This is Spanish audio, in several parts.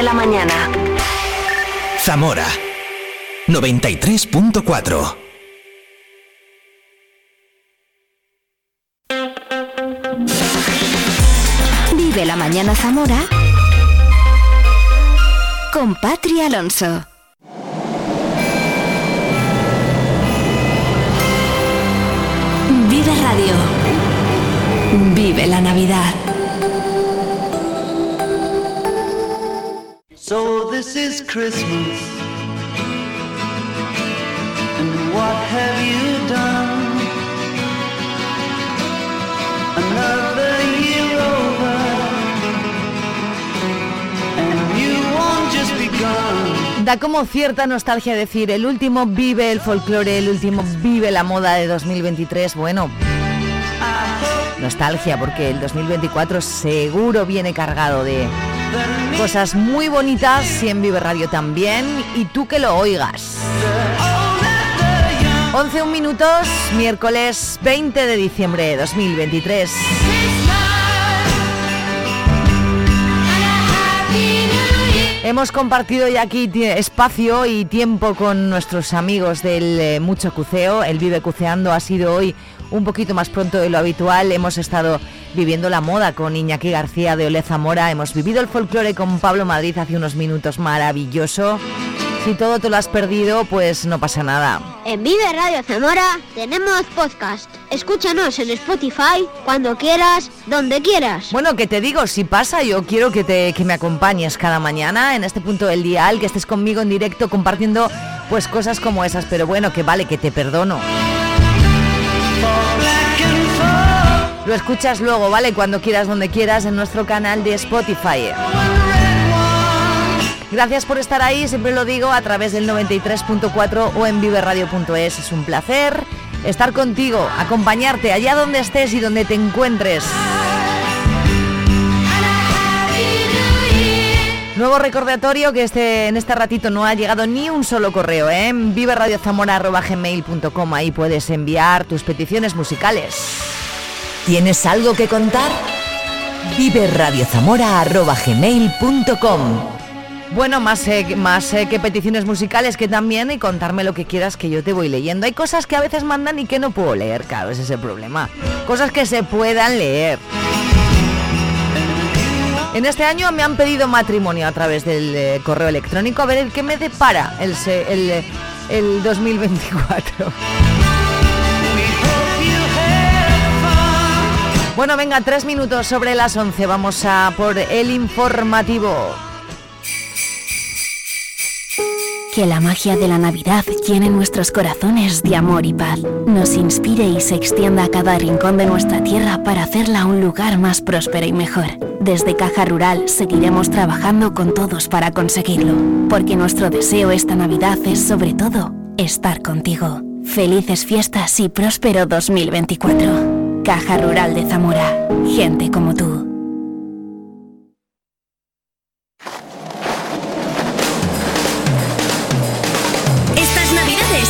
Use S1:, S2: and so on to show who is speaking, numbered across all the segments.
S1: de la mañana.
S2: Zamora 93.4
S1: Vive la mañana Zamora con Patri Alonso. Vive Radio. Vive la Navidad.
S3: So this is Christmas.
S4: Da como cierta nostalgia decir, el último vive el folclore, el último vive la moda de 2023. Bueno, nostalgia porque el 2024 seguro viene cargado de cosas muy bonitas y en Vive Radio también y tú que lo oigas. 11 un minutos, miércoles 20 de diciembre de 2023. Hemos compartido ya aquí espacio y tiempo con nuestros amigos del eh, Mucho Cuceo. El Vive Cuceando ha sido hoy un poquito más pronto de lo habitual. Hemos estado viviendo la moda con Iñaki García de Ole Zamora. Hemos vivido el folclore con Pablo Madrid hace unos minutos maravilloso. Si todo te lo has perdido, pues no pasa nada.
S5: En Vive Radio Zamora tenemos podcast. Escúchanos en Spotify cuando quieras, donde quieras.
S4: Bueno, que te digo, si pasa, yo quiero que, te, que me acompañes cada mañana en este punto del dial, que estés conmigo en directo compartiendo pues cosas como esas, pero bueno, que vale, que te perdono. Lo escuchas luego, ¿vale? Cuando quieras, donde quieras, en nuestro canal de Spotify. Gracias por estar ahí, siempre lo digo, a través del 93.4 o en viveradio.es. Es un placer estar contigo, acompañarte allá donde estés y donde te encuentres. Nuevo recordatorio que este, en este ratito no ha llegado ni un solo correo, ¿eh? En viveradiozamora.gmail.com ahí puedes enviar tus peticiones musicales.
S2: ¿Tienes algo que contar? viveradiozamora.gmail.com
S4: Bueno, más, eh, más eh, que peticiones musicales que también y contarme lo que quieras que yo te voy leyendo. Hay cosas que a veces mandan y que no puedo leer, claro, ese es el problema. Cosas que se puedan leer. En este año me han pedido matrimonio a través del eh, correo electrónico. A ver el que me depara el, el 2024. Bueno, venga, tres minutos sobre las 11. Vamos a por el informativo.
S1: Que la magia de la Navidad llene nuestros corazones de amor y paz, nos inspire y se extienda a cada rincón de nuestra tierra para hacerla un lugar más próspero y mejor. Desde Caja Rural seguiremos trabajando con todos para conseguirlo, porque nuestro deseo esta Navidad es sobre todo estar contigo. Felices fiestas y próspero 2024. Caja Rural de Zamora. Gente como tú.
S6: Estas navidades.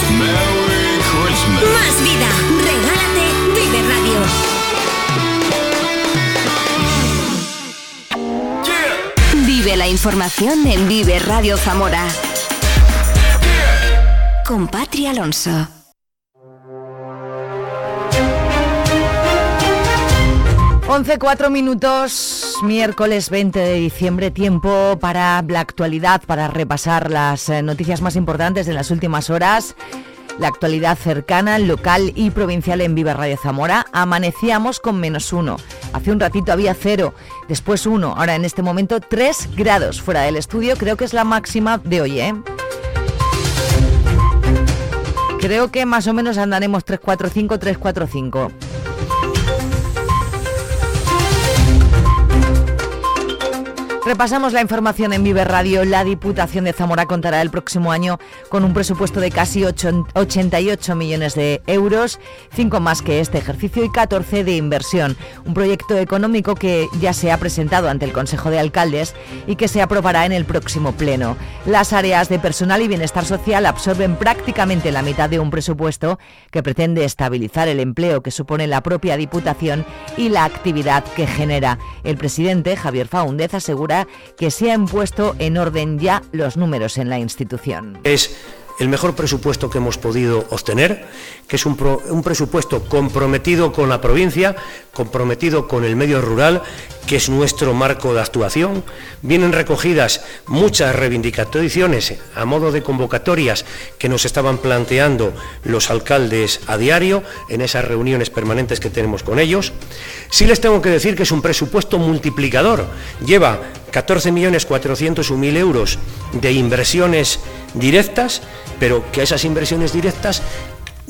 S6: Más vida. Regálate Vive Radio.
S1: Vive la información en Vive Radio Zamora. Con Patri Alonso.
S4: Once cuatro minutos, miércoles 20 de diciembre, tiempo para la actualidad, para repasar las eh, noticias más importantes de las últimas horas. La actualidad cercana, local y provincial en Viva Radio Zamora. Amanecíamos con menos uno. Hace un ratito había cero, después uno. Ahora en este momento tres grados fuera del estudio. Creo que es la máxima de hoy, ¿eh? Creo que más o menos andaremos 345, 345. Repasamos la información en Vive Radio. La Diputación de Zamora contará el próximo año con un presupuesto de casi 8 88 millones de euros, 5 más que este ejercicio y 14 de inversión. Un proyecto económico que ya se ha presentado ante el Consejo de Alcaldes y que se aprobará en el próximo pleno. Las áreas de personal y bienestar social absorben prácticamente la mitad de un presupuesto que pretende estabilizar el empleo que supone la propia Diputación y la actividad que genera. El presidente, Javier Faúndez, asegura que se han puesto en orden ya los números en la institución.
S7: El mejor presupuesto que hemos podido obtener, que es un, presupuesto comprometido con la provincia, comprometido con el medio rural, que es nuestro marco de actuación. Vienen recogidas muchas reivindicaciones a modo de convocatorias que nos estaban planteando los alcaldes a diario en esas reuniones permanentes que tenemos con ellos. Sí les tengo que decir que es un presupuesto multiplicador. Lleva 14.401.000 euros de inversiones directas, pero que esas inversiones directas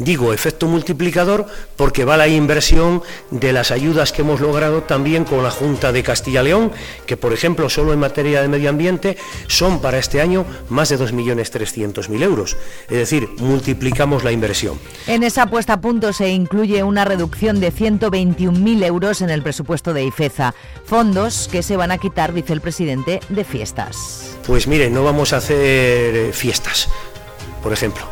S7: Digo efecto multiplicador porque va la inversión de las ayudas que hemos logrado también con la Junta de Castilla-León, que por ejemplo solo en materia de medio ambiente son para este año más de 2.300.000 euros. Es decir, multiplicamos la inversión.
S4: En esa puesta a punto se incluye una reducción de 121.000 euros en el presupuesto de IFEZA, fondos que se van a quitar, dice el presidente, de fiestas.
S7: Pues mire, no vamos a hacer fiestas, por ejemplo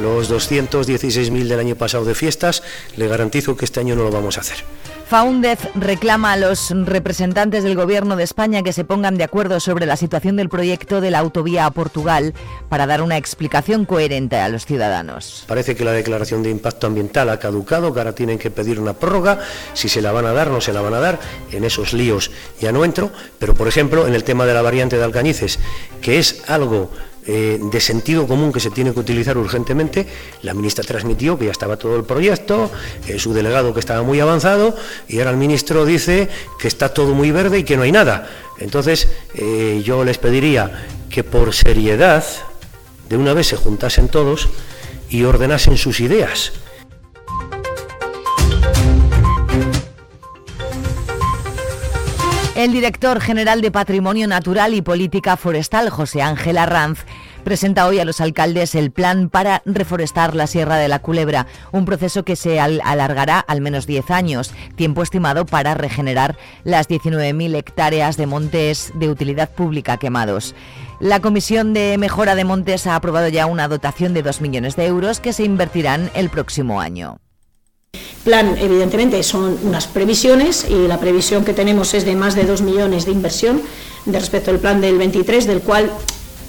S7: los 216.000 del año pasado de fiestas, le garantizo que este año no lo vamos a hacer.
S4: Faúndez reclama a los representantes del Gobierno de España que se pongan de acuerdo sobre la situación del proyecto de la autovía a Portugal para dar una explicación coherente a los ciudadanos.
S7: Parece que la declaración de impacto ambiental ha caducado, que ahora tienen que pedir una prórroga. Si se la van a dar, no se la van a dar. En esos líos ya no entro. Pero, por ejemplo, en el tema de la variante de Alcañices, que es algo eh, de sentido común que se tiene que utilizar urgentemente, la ministra transmitió que ya estaba todo el proyecto, eh, su delegado que estaba muy avanzado, y ahora el ministro dice que está todo muy verde y que no hay nada. Entonces, eh, yo les pediría que por seriedad, de una vez se juntasen todos y ordenasen sus ideas.
S4: El director general de Patrimonio Natural y Política Forestal, José Ángel Arranz, presenta hoy a los alcaldes el plan para reforestar la Sierra de la Culebra, un proceso que se alargará al menos 10 años, tiempo estimado para regenerar las 19.000 hectáreas de montes de utilidad pública quemados. La Comisión de Mejora de Montes ha aprobado ya una dotación de 2 millones de euros que se invertirán el próximo año
S8: plan, evidentemente, son unas previsiones y la previsión que tenemos es de más de 2 millones de inversión de respecto al plan del 23, del cual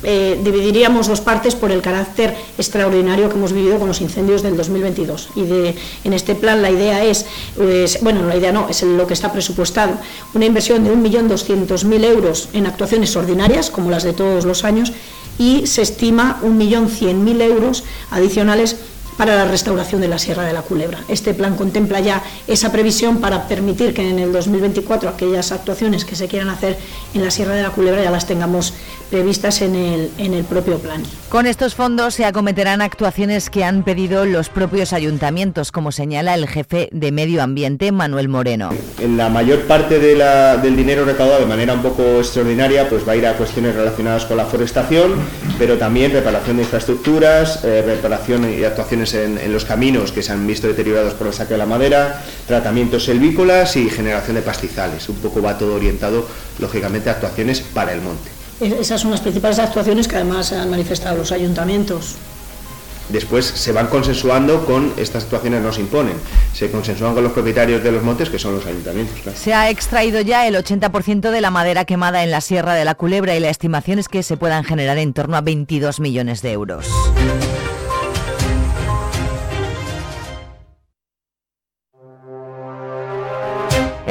S8: eh, dividiríamos dos partes por el carácter extraordinario que hemos vivido con los incendios del 2022. Y de, en este plan la idea es, pues, bueno, la idea no, es lo que está presupuestado, una inversión de 1.200.000 euros en actuaciones ordinarias, como las de todos los años, y se estima 1.100.000 euros adicionales para la restauración de la Sierra de la Culebra. Este plan contempla ya esa previsión para permitir que en el 2024 aquellas actuaciones que se quieran hacer en la Sierra de la Culebra ya las tengamos previstas en el, en el propio plan.
S4: Con estos fondos se acometerán actuaciones que han pedido los propios ayuntamientos, como señala el jefe de Medio Ambiente, Manuel Moreno.
S9: En la mayor parte del dinero recaudado de manera un poco extraordinaria pues va a ir a cuestiones relacionadas con la forestación, pero también reparación de infraestructuras, eh, reparación y actuaciones en, en, los caminos que se han visto deteriorados por el saque de la madera, tratamientos selvícolas y generación de pastizales. Un poco va todo orientado, lógicamente, a actuaciones para el monte.
S8: Esas son las principales actuaciones que además han manifestado los ayuntamientos.
S9: Después se van consensuando con estas actuaciones no se imponen, se consensúan con los propietarios de los montes que son los ayuntamientos.
S4: Se ha extraído ya el 80% de la madera quemada en la Sierra de la Culebra y la estimación es que se puedan generar en torno a 22 millones de euros.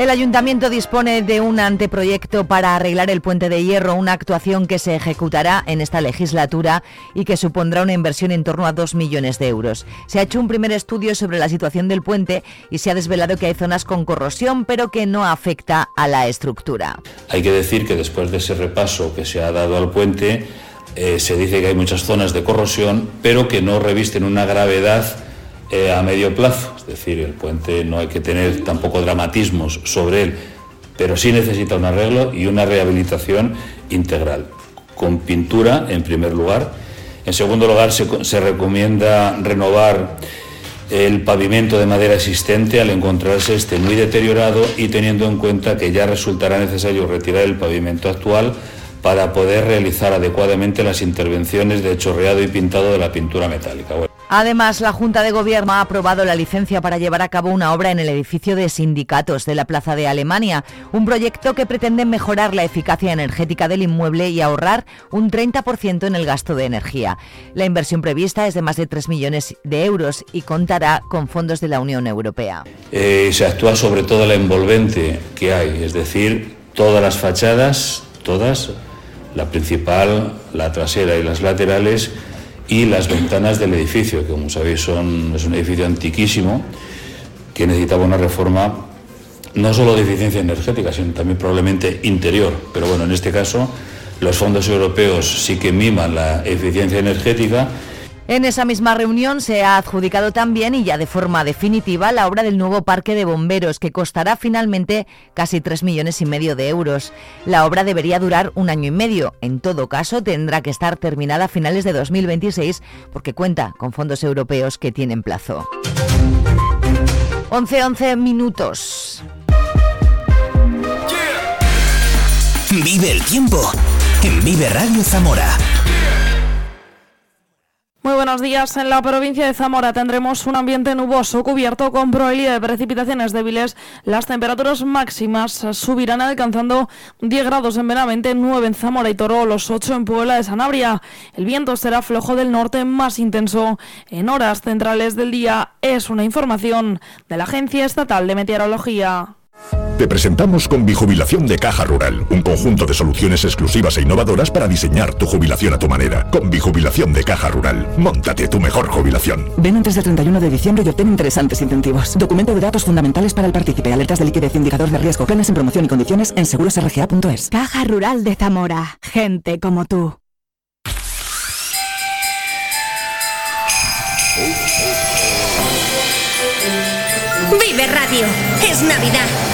S4: El ayuntamiento dispone de un anteproyecto para arreglar el puente de hierro, una actuación que se ejecutará en esta legislatura y que supondrá una inversión en torno a 2 millones de euros. Se ha hecho un primer estudio sobre la situación del puente y se ha desvelado que hay zonas con corrosión, pero que no afecta a la estructura.
S10: Hay que decir que después de ese repaso que se ha dado al puente, eh, se dice que hay muchas zonas de corrosión, pero que no revisten una gravedad eh, a medio plazo, es decir, el puente no hay que tener tampoco dramatismos sobre él, pero sí necesita un arreglo y una rehabilitación integral, con pintura en primer lugar. En segundo lugar, se, recomienda renovar el pavimento de madera existente al encontrarse este muy deteriorado y teniendo en cuenta que ya resultará necesario retirar el pavimento actual para poder realizar adecuadamente las intervenciones de chorreado y pintado de la pintura metálica.
S4: Además, la Junta de Gobierno ha aprobado la licencia para llevar a cabo una obra en el edificio de sindicatos de la Plaza de Alemania, un proyecto que pretende mejorar la eficacia energética del inmueble y ahorrar un 30% en el gasto de energía. La inversión prevista es de más de 3 millones de euros y contará con fondos de la Unión Europea.
S10: Eh, se actúa sobre todo la envolvente que hay, es decir, todas las fachadas, todas, la principal, la trasera y las laterales, y las ventanas del edificio, que como sabéis son, es un edificio antiquísimo que necesitaba una reforma no solo de eficiencia energética, sino también probablemente interior. Pero bueno, en este caso los fondos europeos sí que miman la eficiencia energética
S4: en esa misma reunión se ha adjudicado también y ya de forma definitiva la obra del nuevo parque de bomberos que costará finalmente casi 3 millones y medio de euros. La obra debería durar un año y medio. En todo caso, tendrá que estar terminada a finales de 2026 porque cuenta con fondos europeos que tienen plazo. 11-11 minutos.
S2: Vive el tiempo en Vive Radio Zamora.
S11: Muy buenos días. En la provincia de Zamora tendremos un ambiente nuboso cubierto con probabilidad de precipitaciones débiles. Las temperaturas máximas subirán alcanzando 10 grados en Benavente, 9 en Zamora y Toro, los 8 en Puebla de Sanabria. El viento será flojo del norte más intenso. En horas centrales del día es una información de la Agencia Estatal de Meteorología.
S12: Te presentamos con Bijubilación de Caja Rural, un conjunto de soluciones exclusivas e innovadoras para diseñar tu jubilación a tu manera. Con Bijubilación de Caja Rural, montate tu mejor jubilación.
S13: Ven antes del 31 de diciembre y obtén interesantes incentivos. Documento de datos fundamentales para el partícipe, alertas de liquidez, indicador de riesgo, planes en promoción y condiciones en segurosrga.es.
S14: Caja Rural de Zamora. Gente como tú.
S6: Vive Radio. Es Navidad.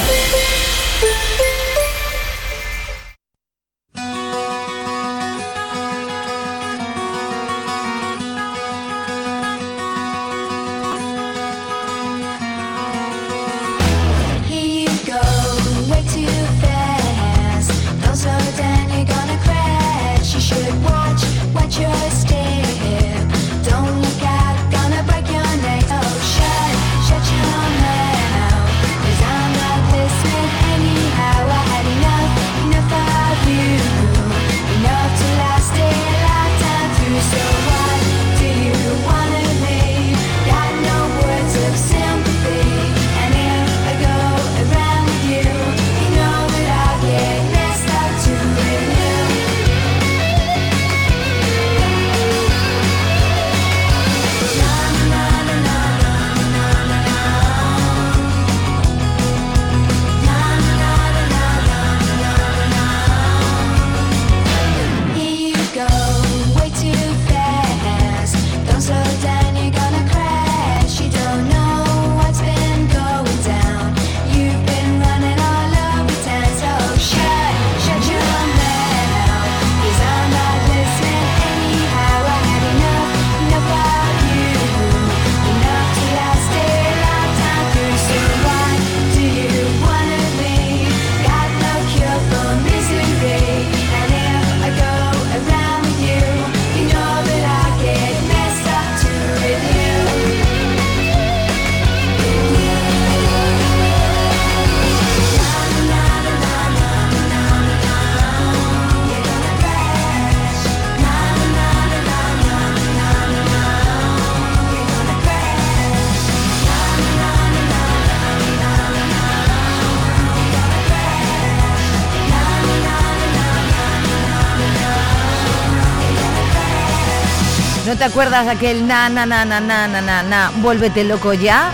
S4: Acuerdas aquel na na na na na na na na vuélvete loco ya?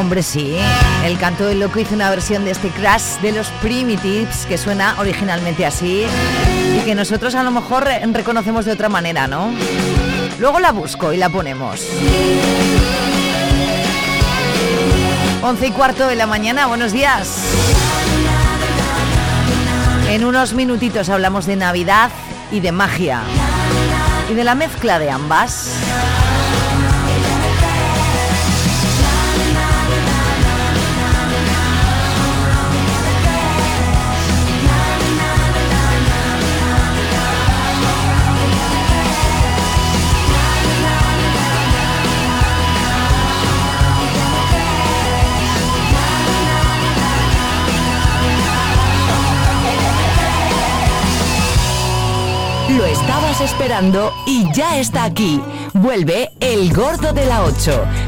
S4: Hombre, sí. El canto del loco hizo una versión de este crash de los Primitives que suena originalmente así y que nosotros a lo mejor reconocemos de otra manera, ¿no? Luego la busco y la ponemos. 11 y cuarto de la mañana, buenos días. En unos minutitos hablamos de Navidad y de magia y de la mezcla de ambas. Lo estabas esperando y ya está aquí. Vuelve El Gordo de la 8.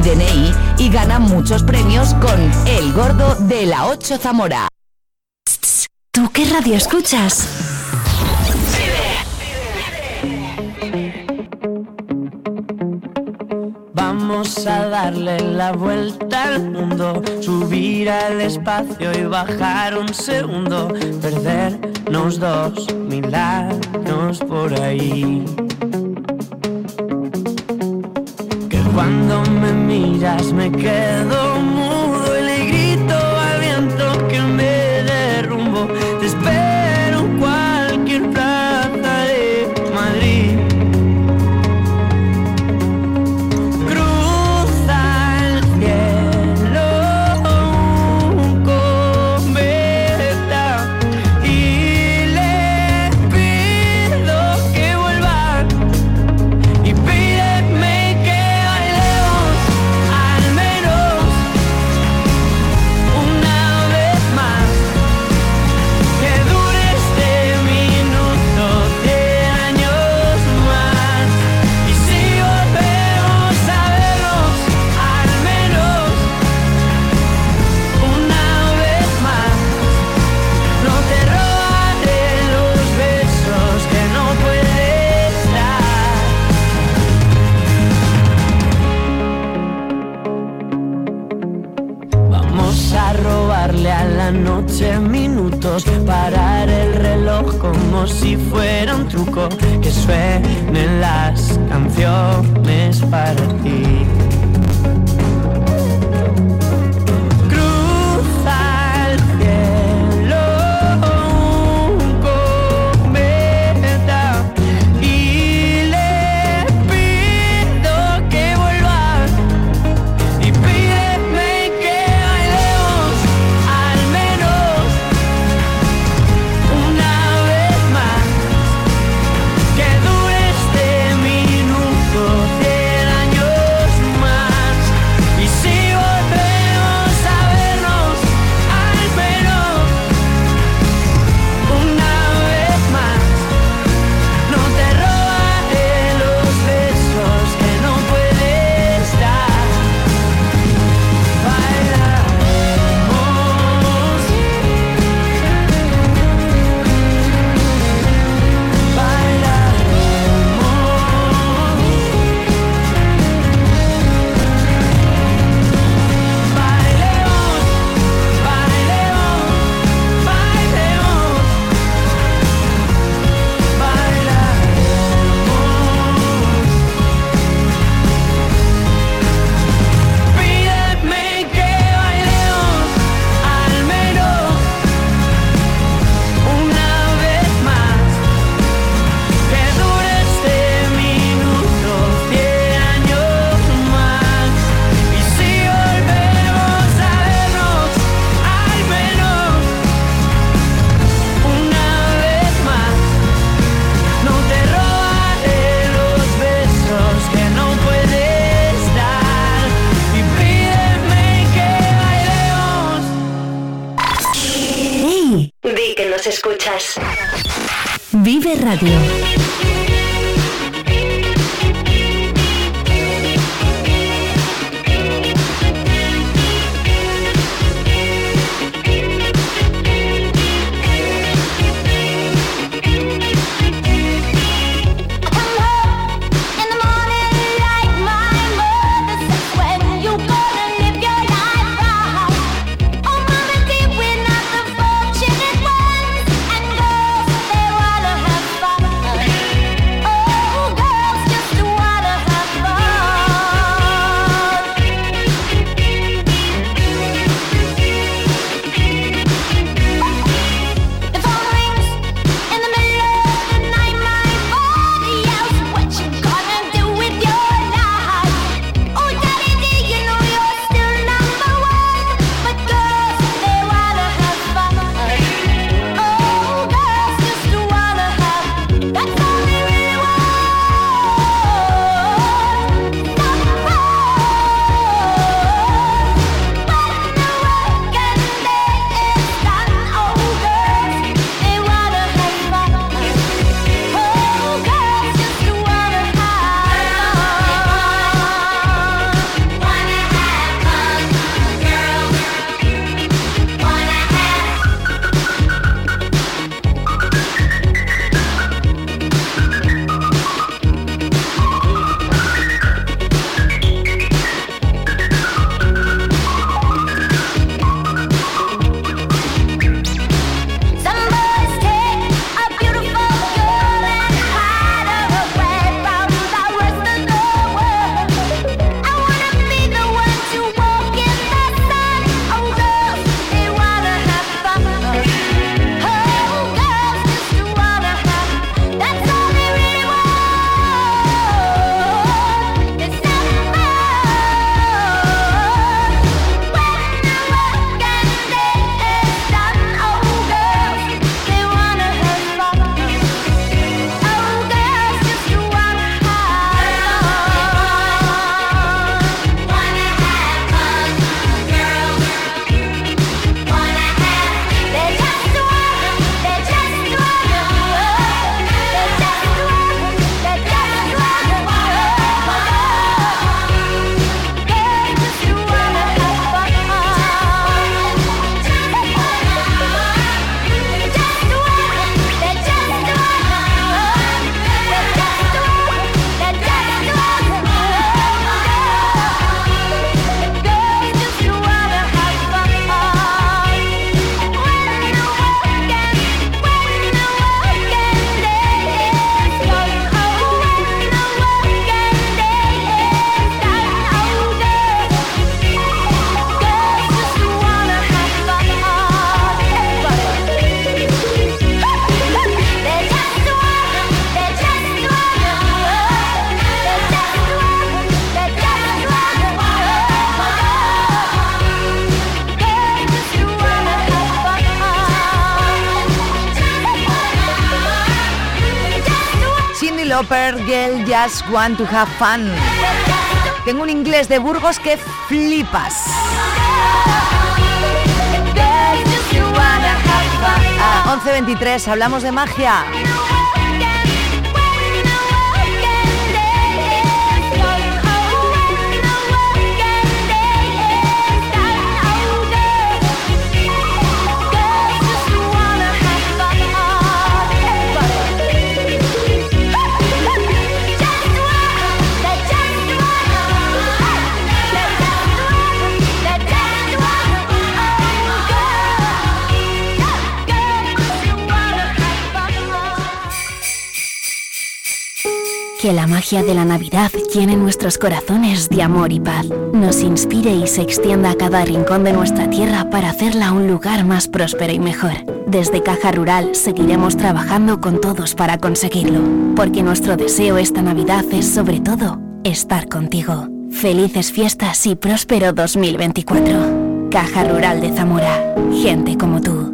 S4: DNI y gana muchos premios con El Gordo de la 8 Zamora.
S15: ¿Tú qué radio escuchas?
S3: Vamos a darle la vuelta al mundo, subir al espacio y bajar un segundo, perdernos dos mil años por ahí. Miras me quedo fuera un truco, que suenen
S15: Radio.
S4: Lauper, Girl Just Want to Have Fun. Tengo un inglés de Burgos que flipas. 11.23, hablamos de magia.
S1: Que la magia de la Navidad llene nuestros corazones de amor y paz, nos inspire y se extienda a cada rincón de nuestra tierra para hacerla un lugar más próspero y mejor. Desde Caja Rural seguiremos trabajando con todos para conseguirlo, porque nuestro deseo esta Navidad es sobre todo estar contigo. Felices fiestas y próspero 2024. Caja Rural de Zamora. Gente como tú.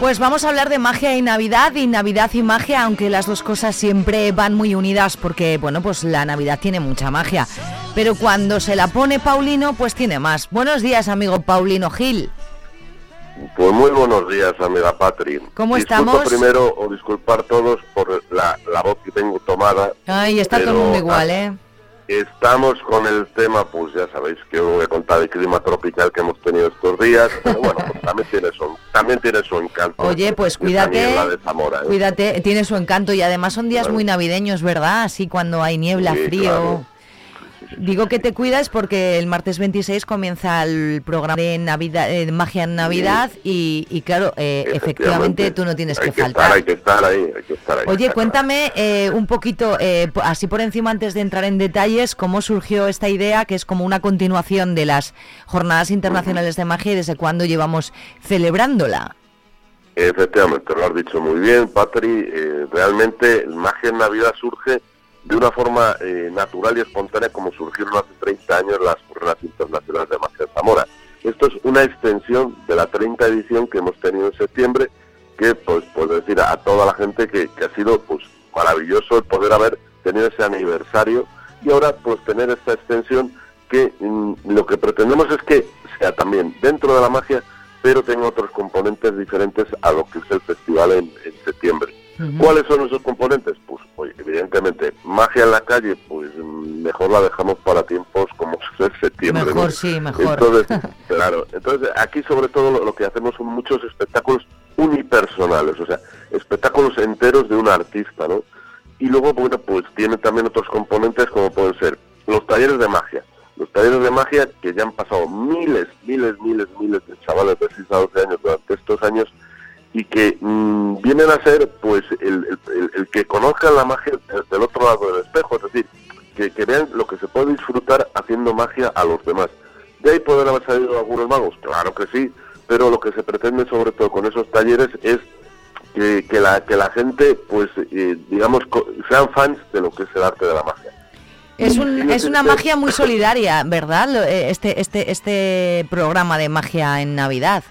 S4: Pues vamos a hablar de magia y Navidad y Navidad y magia, aunque las dos cosas siempre van muy unidas porque, bueno, pues la Navidad tiene mucha magia. Pero cuando se la pone Paulino, pues tiene más. Buenos días, amigo Paulino Gil.
S16: Pues muy buenos días, amiga Patri.
S4: ¿Cómo
S16: Disculpo
S4: estamos?
S16: primero o disculpar todos por la, la voz que tengo tomada.
S4: Ay, está todo el mundo igual, ¿eh?
S16: Estamos con el tema, pues ya sabéis que os voy a contar el clima tropical que hemos tenido estos días, pero bueno, pues también tiene su, también tiene su encanto.
S4: Oye, pues cuídate,
S16: Zamora, ¿eh?
S4: cuídate, tiene su encanto y además son días
S16: Claro.
S4: muy navideños, ¿verdad? Así cuando hay niebla,
S16: Sí,
S4: frío.
S16: claro.
S4: Digo que te cuidas porque el martes 26 comienza el programa de Navidad, eh, Magia en Navidad y, y claro, eh, efectivamente tú no tienes que
S16: que
S4: faltar.
S16: Estar, hay que estar ahí, hay que estar ahí.
S4: Oye, cuéntame eh, un poquito, eh, así por encima antes de entrar en detalles, cómo surgió esta idea, que es como una continuación de las Jornadas Internacionales de Magia y desde cuándo llevamos celebrándola.
S16: Efectivamente, lo has dicho muy bien, Patri. Eh, realmente el Magia en Navidad surge de una forma eh, natural y espontánea como surgieron hace 30 años las Jornadas Internacionales de Magia Zamora. Esto es una extensión de la 30 edición que hemos tenido en septiembre, que pues puedo decir a, toda la gente que, que ha sido pues maravilloso el poder haber tenido ese aniversario y ahora pues tener esta extensión que mm, lo que pretendemos es que sea también dentro de la magia pero tenga otros componentes diferentes a lo que es el festival en septiembre. ¿Cuáles son esos componentes? Pues, pues, evidentemente, magia en la calle, pues mejor la dejamos para tiempos como es septiembre. ¿no?
S4: Mejor, sí, mejor.
S16: Entonces, claro, entonces aquí sobre todo lo, lo que hacemos son muchos espectáculos unipersonales, o sea, espectáculos enteros de un artista, ¿no? Y luego, bueno, pues tiene también otros componentes como pueden ser los talleres de magia. Los talleres de magia que ya han pasado miles, miles, miles, miles de chavales de 6 a 12 años durante estos años y que mm, vienen a ser pues el, el- que conozcan la magia desde el otro lado del espejo, es decir, que, que vean lo que se puede disfrutar haciendo magia a los demás. ¿De ahí poder haber salido algunos magos? Claro que sí, pero lo que se pretende sobre todo con esos talleres es que, que la, que la gente, pues, eh, digamos, sean fans de lo que es el arte de la magia.
S4: Es, un, es una magia muy solidaria, ¿verdad? Eh, Este, este, este programa de magia en Navidad.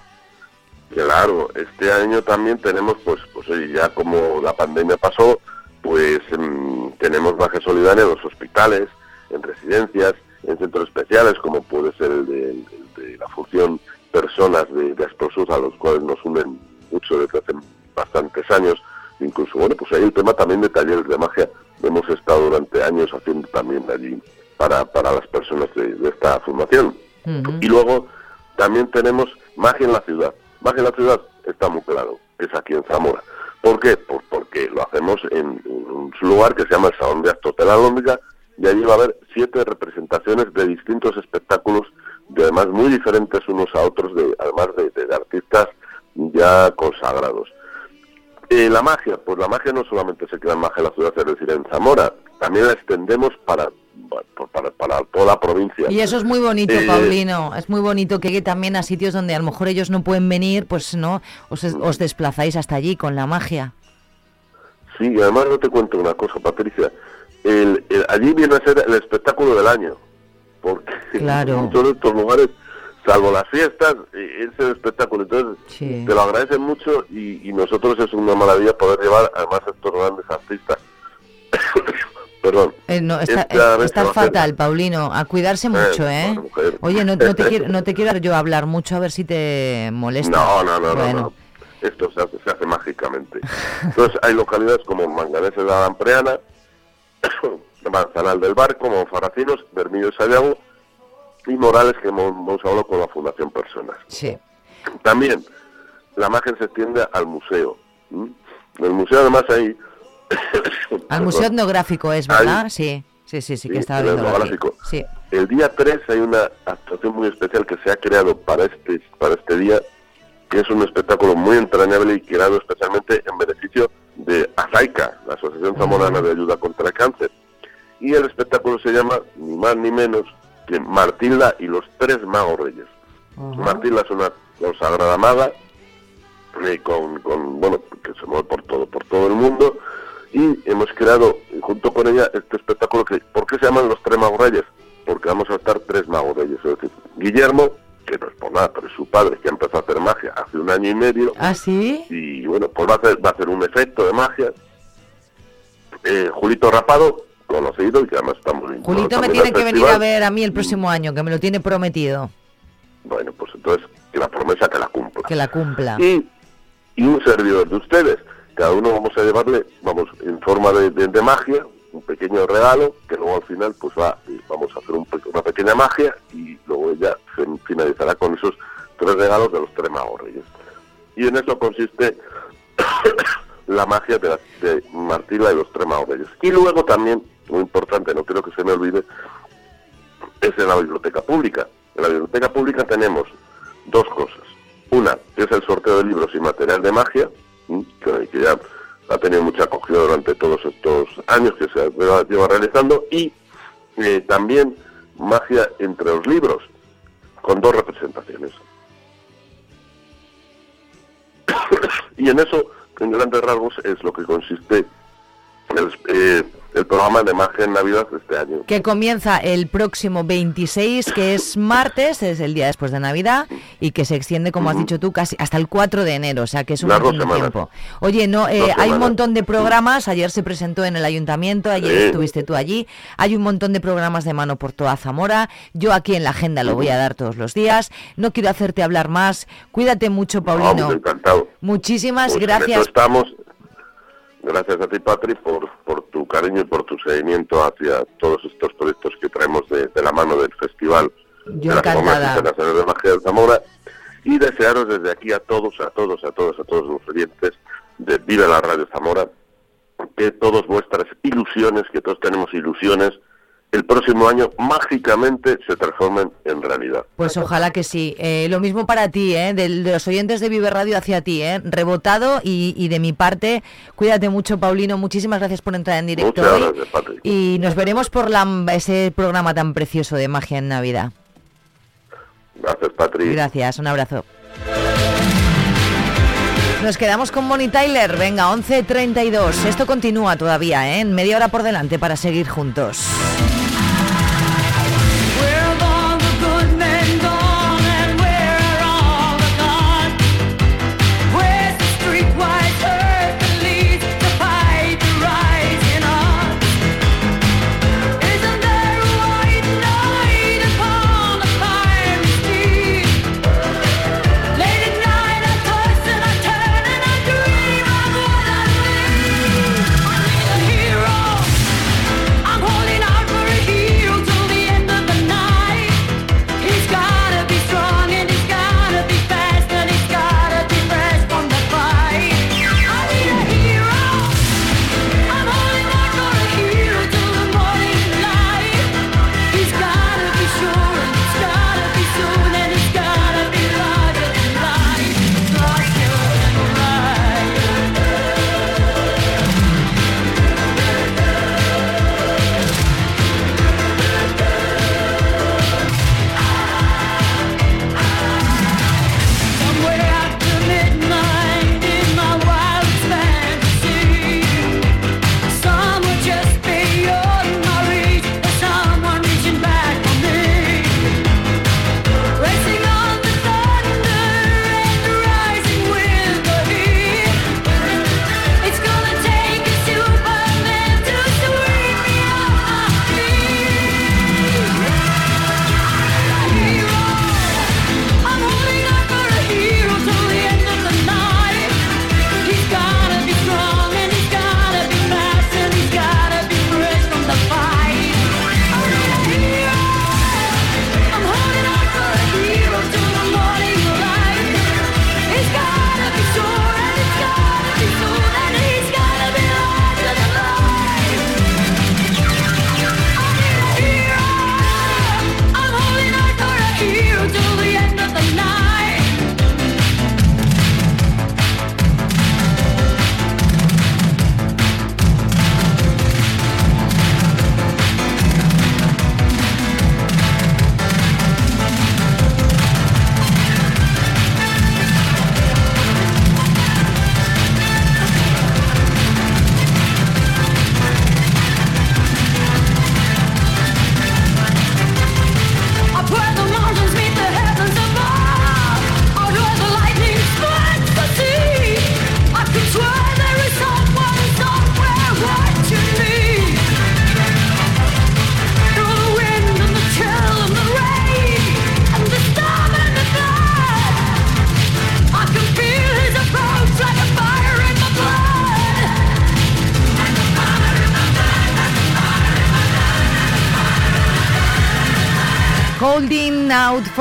S16: Claro, este año también tenemos, pues, pues ya como la pandemia pasó, pues mm, tenemos magia solidaria en los hospitales, en residencias, en centros especiales, como puede ser el de, el de la función Personas de, de Explosud, a los cuales nos unen mucho desde hace bastantes años. Incluso, bueno, pues hay el tema también de talleres de magia. Hemos estado durante años haciendo también allí para, para las personas de- de esta formación. Y luego también tenemos magia en la ciudad. Magia en la ciudad está muy claro, es aquí en Zamora. ¿Por qué? Pues porque lo hacemos en, un lugar que se llama el Salón de Actos de la Lóndiga y allí va a haber siete representaciones de distintos espectáculos, de además muy diferentes unos a otros, de, además de, de artistas ya consagrados. Eh, la magia, pues la magia no solamente se queda en magia en la ciudad, es decir, en Zamora, también la extendemos para, para, para toda la provincia.
S4: Y eso es muy bonito,
S16: Eh,
S4: Paulino, es muy bonito que llegue también a sitios donde a lo mejor ellos no pueden venir, pues no, os, os desplazáis hasta allí con la magia.
S16: Sí, y además no te cuento una cosa, Patricia. El, el- allí viene a ser el espectáculo del año, porque
S4: Claro.
S16: en todos estos lugares, salvo las fiestas, eh, es el espectáculo. Entonces,
S4: Sí.
S16: te lo agradecen mucho y, y nosotros es una maravilla poder llevar además a estos grandes artistas. Perdón.
S4: Eh, no, está, eh,
S16: hacer-
S4: fatal, Paulino, a cuidarse mucho, ¿eh?
S16: bueno, mujer.
S4: Oye, no, no te quiero, no te quiero yo hablar mucho, a ver si te molesta.
S16: No, no, no, no,
S4: Bueno.
S16: no. Esto se hace, se hace mágicamente. Entonces hay localidades como Manganeses de la Lampreana, Manzanal del Barco, Monfaracinos, Bermillo de Sayago y Morales, que hemos, hemos hablado con la Fundación Personas.
S4: Sí.
S16: También la magia se extiende al museo. ¿m? En el museo además hay...
S4: Al Museo. Etnográfico es, ¿verdad? Sí, sí, sí, sí, que
S16: Sí,
S4: estaba viendo
S16: etnográfico.
S4: Sí.
S16: El día 3 hay una actuación muy especial que se ha creado para este, para este día, que es un espectáculo muy entrañable y creado especialmente en beneficio de ASAICA, la Asociación Zamorana de Ayuda contra el Cáncer. Y el espectáculo se llama, ni más ni menos, que Martilda y los Tres Magos Reyes. Martilda es una consagrada maga, eh, con, con, bueno, que se mueve por todo, por todo el mundo, y hemos creado junto con ella este espectáculo que, ¿por qué se llaman los tres magos reyes? Porque vamos a estar tres magos reyes, es decir, Guillermo, que no es por nada, pero es su padre, que empezó a hacer magia hace un año y medio,
S4: ¿Ah, sí?
S16: y bueno, pues va a hacer, va a hacer un efecto de magia. Eh, Julito Rapado, conocido, y que además está muy
S4: Julito me tiene
S16: en
S4: que venir a ver a mí el próximo año, que me lo tiene prometido,
S16: Bueno, pues entonces, que la promesa que la cumpla.
S4: que la cumpla.
S16: y, y un servidor de ustedes. Cada uno vamos a llevarle, vamos, en forma de, de- magia, un pequeño regalo, que luego al final pues va, y vamos a hacer un una pequeña magia y luego ella se finalizará con esos tres regalos de los tres magos reyes. Y en eso consiste la magia de, la, de Martila y los tres magos reyes. Y luego también, muy importante, no quiero que se me olvide, es en la biblioteca pública. En la biblioteca pública tenemos dos cosas. Una, que es el sorteo de libros y material de magia. Que, ya ha tenido mucha acogida durante todos estos años que se lleva, lleva realizando, y eh, también magia entre los libros, con dos representaciones. y en eso, en grandes rasgos, es lo que consiste el, eh, el programa de magia en Navidad este año.
S4: Que comienza el próximo 26, que es martes, es el día después de Navidad, y que se extiende, como has dicho tú, casi hasta el 4 de enero, o sea que es un montón tiempo. Oye, no, eh, hay un montón de programas, ayer se presentó en el ayuntamiento, ayer
S16: Sí.
S4: estuviste tú allí, hay un montón de programas de mano por toda Zamora, yo aquí en la agenda lo voy a dar todos los días, no quiero hacerte hablar más, cuídate mucho, Paulino.
S16: Vamos, encantado.
S4: Muchísimas
S16: Pues
S4: gracias.
S16: estamos. Gracias a ti, Patri, por, por tu cariño y por tu seguimiento hacia todos estos proyectos que traemos de, de la mano del Festival
S4: Yo
S16: de la Comarca
S4: encantada.
S16: Internacional de Magia de Zamora. Y desearos desde aquí a todos, a todos, a todos, a todos los oyentes de Viva la Radio Zamora, que todas vuestras ilusiones, que todos tenemos ilusiones, el próximo año mágicamente se transformen en realidad.
S4: Pues ojalá que sí. Eh, lo mismo para ti, ¿eh? de, de los oyentes de Vive Radio hacia ti, ¿eh? rebotado y, y de mi parte, cuídate mucho, Paulino. Muchísimas gracias por entrar en directo
S16: Muchas
S4: hoy.
S16: gracias.
S4: Y nos veremos por la, ese programa tan precioso de magia en Navidad.
S16: Gracias, Patri.
S4: Gracias, un abrazo. Nos quedamos con Bonnie Tyler. Venga, 11.32. Esto continúa todavía, ¿eh? En media hora por delante para seguir juntos.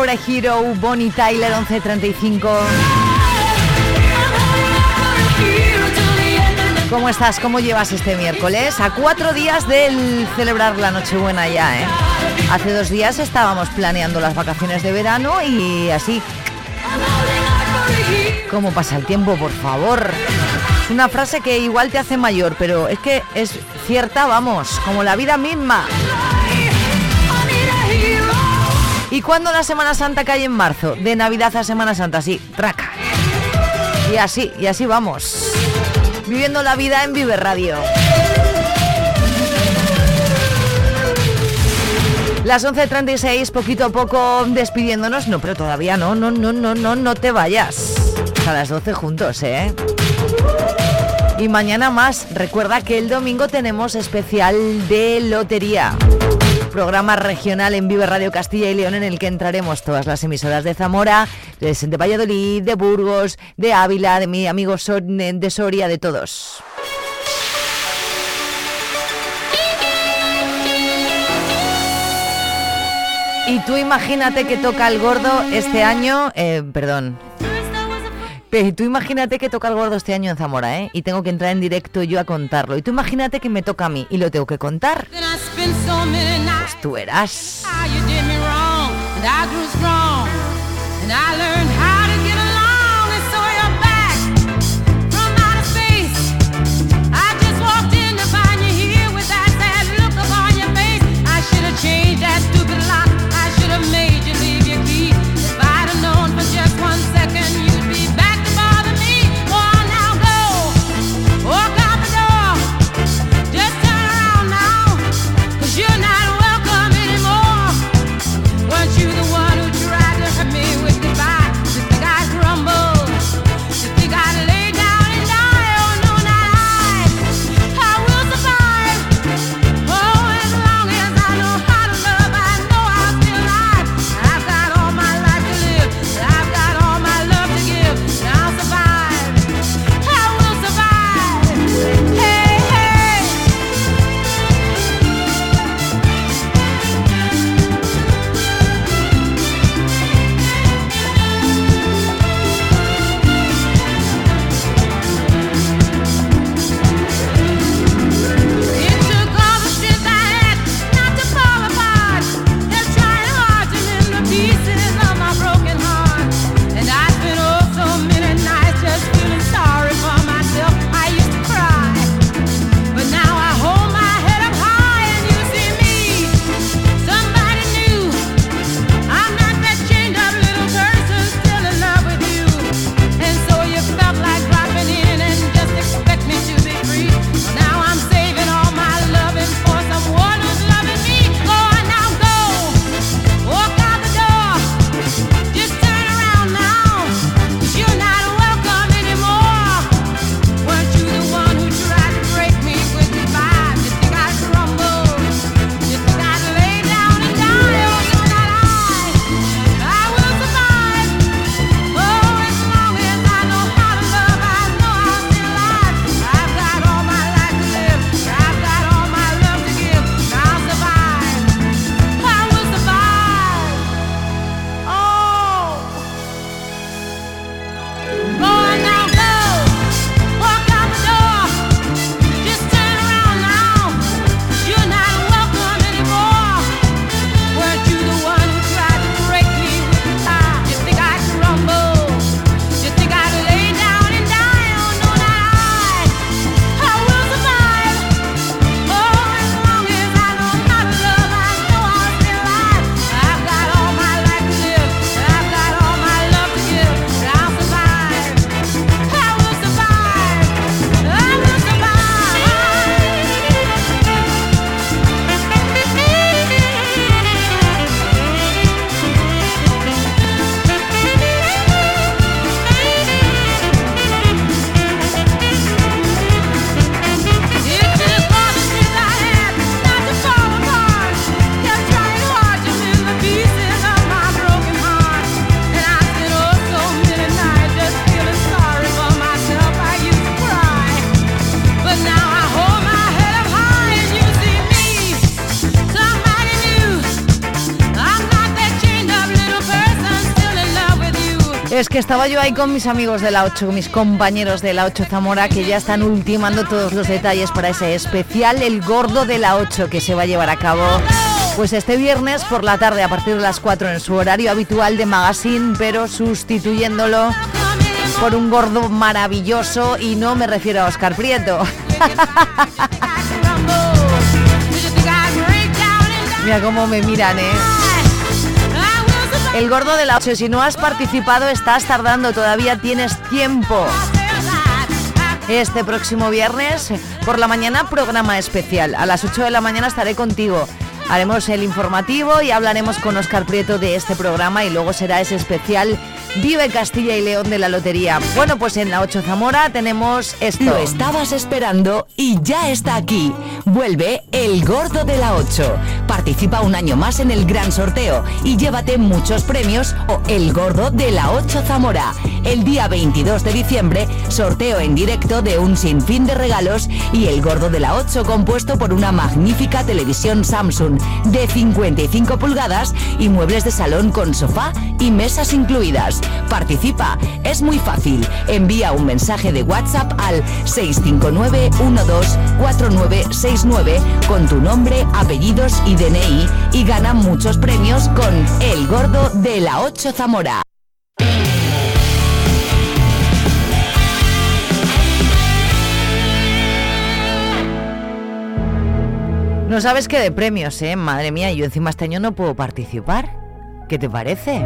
S3: For a
S4: Hero, Bonnie Tyler, 1135. ¿Cómo estás? ¿Cómo llevas este miércoles? A cuatro días del celebrar la Nochebuena ya, ¿eh? Hace dos días estábamos planeando las vacaciones de verano y así. ¿Cómo pasa el tiempo, por favor? Es una frase que igual te hace mayor, pero es que es cierta, vamos, como la vida misma. ¿Y cuándo la Semana Santa cae en marzo? De Navidad a Semana Santa, sí, traca. Y así, y así vamos. Viviendo la vida en Vive Radio. Las 11.36, poquito a poco despidiéndonos. No, pero todavía no, no, no, no, no, no te vayas. A las 12 juntos, ¿eh? Y mañana más. Recuerda que el domingo tenemos especial de lotería. Programa regional en Vive Radio Castilla y León en el que entraremos todas las emisoras de Zamora, de Valladolid, de Burgos, de Ávila, de mi amigo de Soria, de todos. Y tú imagínate que toca el gordo este año, eh, perdón, tú imagínate que toca el gordo este año en Zamora, ¿eh? Y tengo que entrar en directo yo a contarlo. Y tú imagínate que me toca a mí y lo tengo que contar. Pues tú eras. Que estaba yo ahí con mis amigos de la 8, mis compañeros de la 8 Zamora, que ya están ultimando todos los detalles para ese especial El Gordo de la 8 que se va a llevar a cabo pues este viernes por la tarde a partir de las 4 en su horario habitual de magazine, pero sustituyéndolo por un gordo maravilloso y no me refiero a Oscar Prieto. Mira cómo me miran, ¿eh? El gordo de la 8, si no has participado estás tardando, todavía tienes tiempo. Este próximo viernes por la mañana programa especial. A las 8 de la mañana estaré contigo. Haremos el informativo y hablaremos con Oscar Prieto de este programa y luego será ese especial Vive Castilla y León de la Lotería. Bueno, pues en la 8 Zamora tenemos esto.
S17: Lo estabas esperando y ya está aquí. Vuelve El Gordo de la 8. Participa un año más en el gran sorteo y llévate muchos premios o El Gordo de la 8 Zamora. El día 22 de diciembre, sorteo en directo de un sinfín de regalos y El Gordo de la 8 compuesto por una magnífica televisión Samsung de 55 pulgadas y muebles de salón con sofá y mesas incluidas. Participa, es muy fácil. Envía un mensaje de WhatsApp al 659-124969 con tu nombre, apellidos y DNI y gana muchos premios con El Gordo de la 8 Zamora.
S4: No sabes qué de premios, ¿eh? Madre mía, yo encima este año no puedo participar. ¿Qué te parece?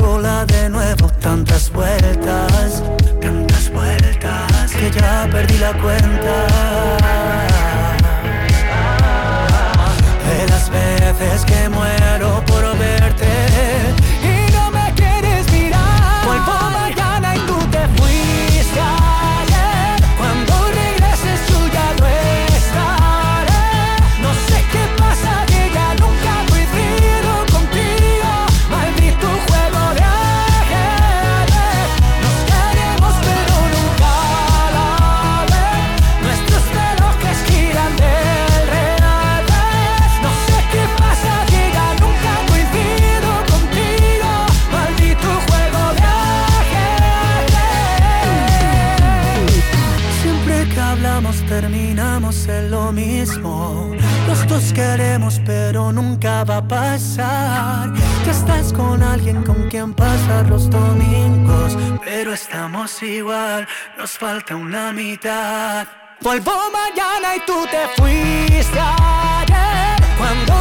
S3: sola de nuevo Tantas vueltas, tantas vueltas Que ya perdí la cuenta. De las veces que muero con alguien con quien pasar los domingos, pero estamos igual. Nos falta una mitad. Vuelvo mañana y tú te fuiste ayer. Cuando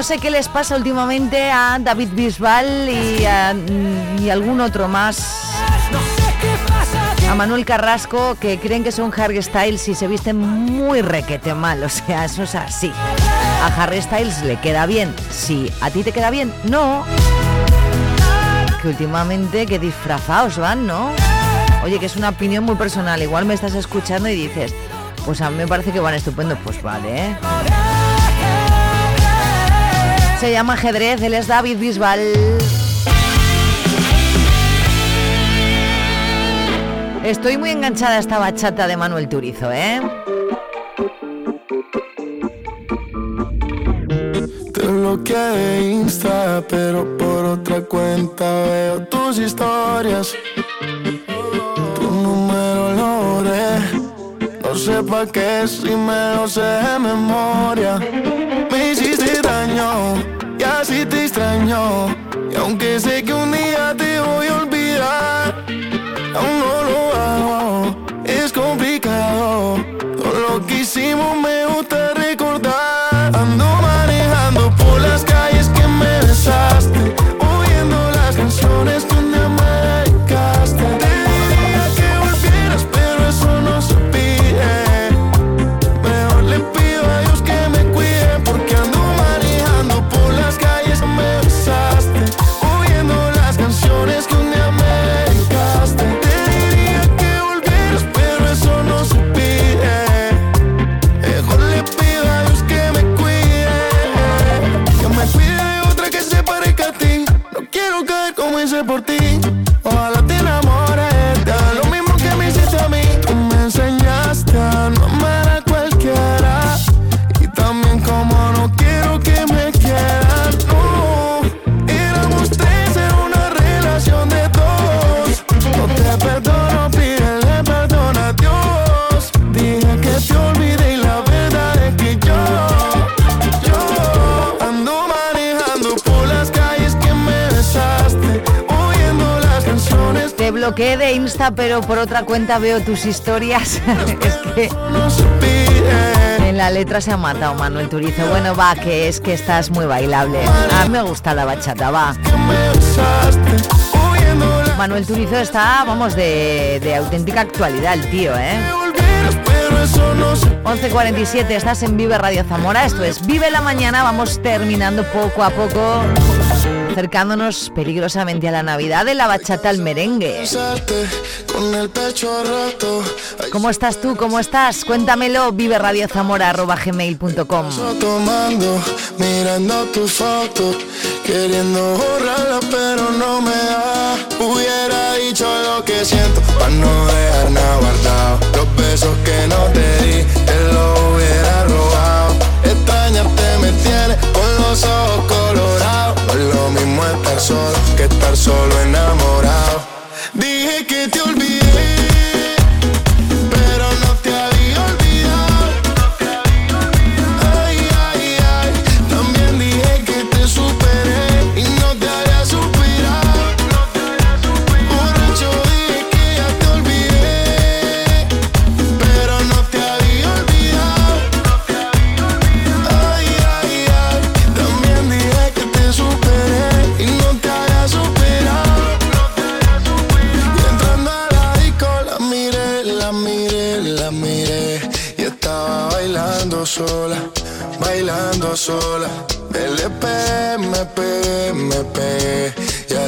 S3: No sé qué
S4: les pasa últimamente a David Bisbal y a algún otro más. A Manuel Carrasco, que creen que son Harry Styles y se visten muy requete mal. O sea, eso es así. A Harry Styles le queda bien. Sí, ¿a ti te queda bien? No. Que últimamente que disfrazados van, ¿no? Oye, que es una opinión muy personal. Igual me estás escuchando y dices, pues a mí me parece que van estupendo. Pues vale, ¿eh? Se llama ajedrez, él es David Bisbal. Estoy muy enganchada a esta bachata de Manuel Turizo, ¿eh?
S18: Te bloqueé de Insta, pero por otra cuenta veo tus historias. Tu número lo oré, no sé qué si me lo sé de memoria. Me hiciste daño y te extraño. Y aunque sé que un día te voy a olvidar, aún no lo hago. Es complicado. Todo lo que hicimos me
S4: Bloqueé de Insta, pero por otra cuenta veo tus historias. es que en la letra se ha matado Manuel Turizo. Bueno, va, que es que estás muy bailable. A mí me gusta la bachata, va. Manuel Turizo está, vamos, de, de auténtica actualidad el tío, ¿eh? 11.47, estás en Vive Radio Zamora, esto es Vive la Mañana, vamos terminando poco a poco, acercándonos peligrosamente a la Navidad de la bachata al merengue. ¿Cómo estás tú? ¿Cómo estás? Cuéntamelo, viveradiozamora.gmail.com
S18: tomando, mirando tu foto, queriendo borrarla pero no me da. Hubiera dicho lo que siento para no dejar nada guardado. Los besos que no te di, que estar solo enamorado. Dije que te olvidé,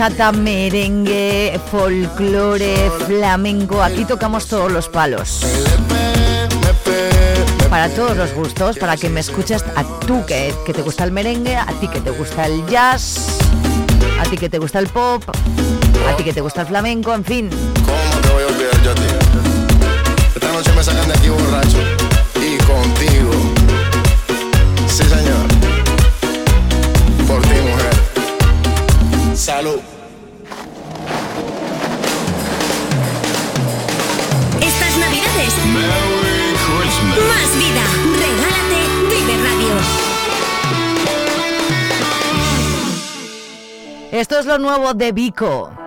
S4: bachata, merengue, folclore, flamenco, aquí tocamos todos los palos. Para todos los gustos, para que me escuches a tú que, que te gusta el merengue, a ti que te gusta el jazz, a ti que te gusta el pop, a ti que te gusta el flamenco, en fin.
S18: ¿Cómo te voy a olvidar yo a ti? Esta noche me aquí borracho
S14: Estas navidades. Merry Christmas. Más vida. Regálate Vive Radio.
S19: Esto es lo nuevo de Vico.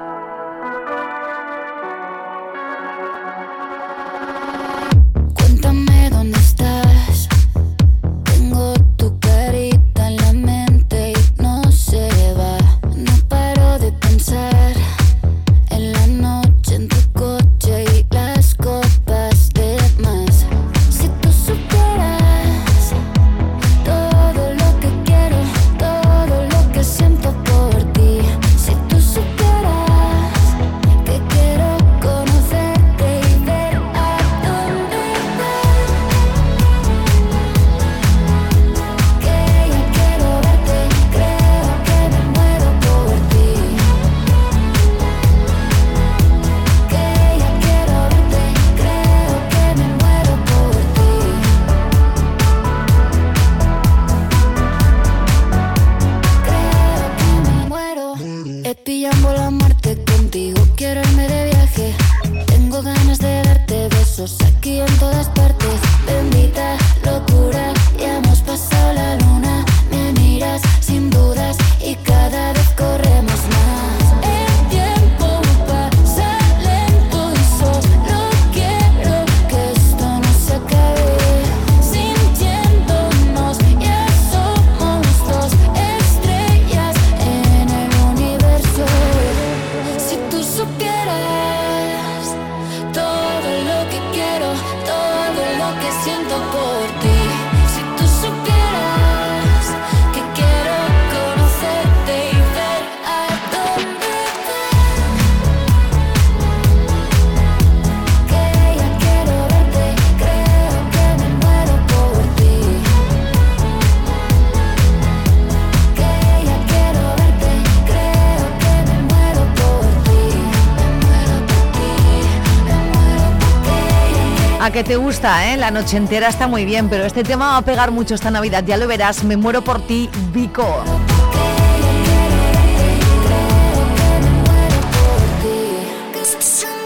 S4: ¿A que
S19: te gusta, eh? La noche entera está muy bien, pero este tema va a pegar mucho esta Navidad, ya lo verás. Me muero por ti, Vico.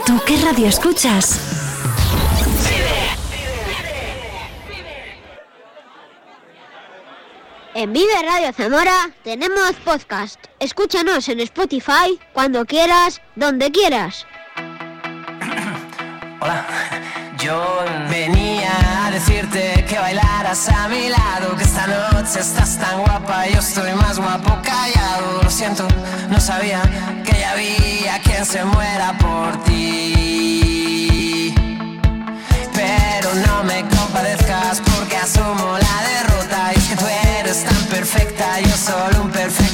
S14: ¿Tú qué radio escuchas?
S5: En Vive Radio Zamora tenemos podcast. Escúchanos en Spotify, cuando quieras, donde quieras. Hola.
S20: Yo venía a decirte que bailaras a mi lado, que esta noche estás tan guapa, yo estoy más guapo callado. Lo siento, no sabía que ya había quien se muera por ti. Pero no me compadezcas porque asumo la derrota. Y es que tú eres tan perfecta, yo solo un perfecto.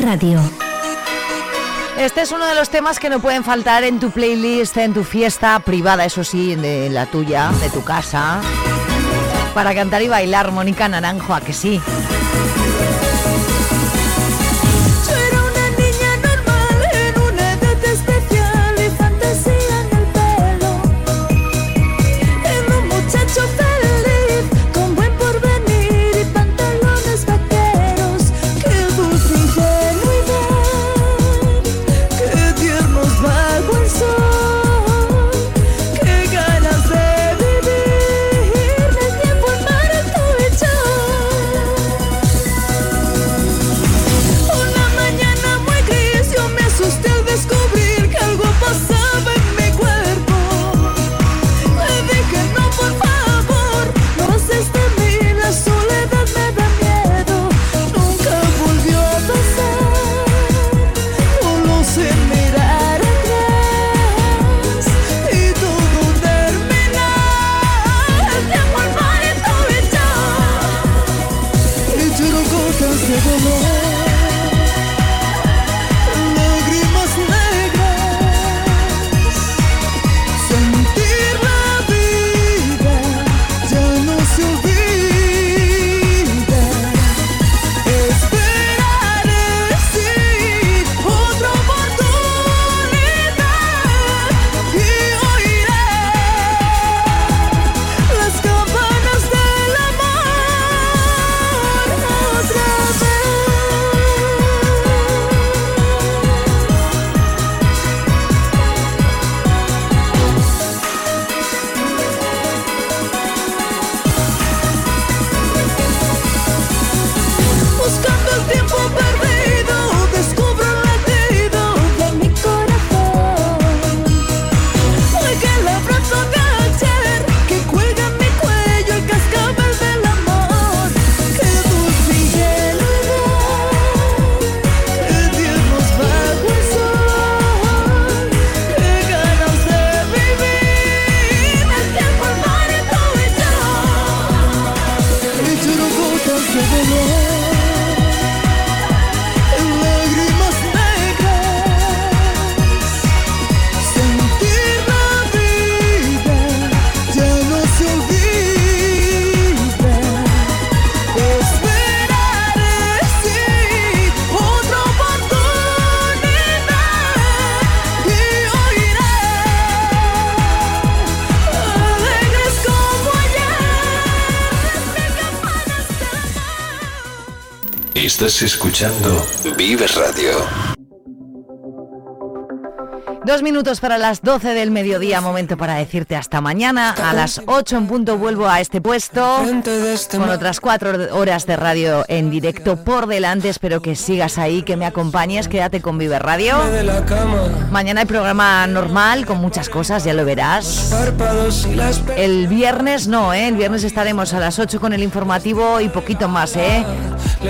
S14: Radio.
S21: Este es uno de los temas que no pueden faltar en tu playlist, en tu fiesta privada, eso sí, de la tuya, de tu casa. Para cantar y bailar, Mónica Naranjo, a que sí.
S22: Estás escuchando Vive Radio.
S21: Dos minutos para las 12 del mediodía, momento para decirte hasta mañana. A las 8 en punto vuelvo a este puesto con otras cuatro horas de radio en directo por delante. Espero que sigas ahí, que me acompañes, quédate con Vive Radio. Mañana hay programa normal con muchas cosas, ya lo verás. El viernes no, ¿eh? El viernes estaremos a las 8 con el informativo y poquito más, ¿eh?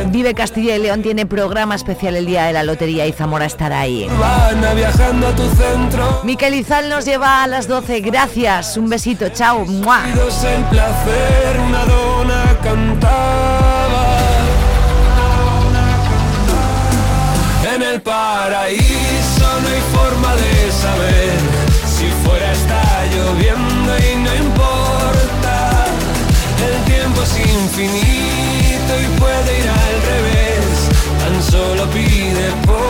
S21: Vive Castilla y León tiene programa especial el día de la lotería y Zamora estará ahí.
S23: viajando a tu centro.
S21: Miquel Izal nos lleva a las 12. Gracias. Un besito. Chao. ¡Mua!
S23: el placer, una dona cantaba. En el paraíso no hay forma de saber si fuera está lloviendo y no importa. El tiempo es infinito y puede ir al revés. Tan solo pide por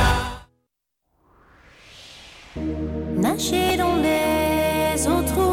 S23: Nager dans les entrées.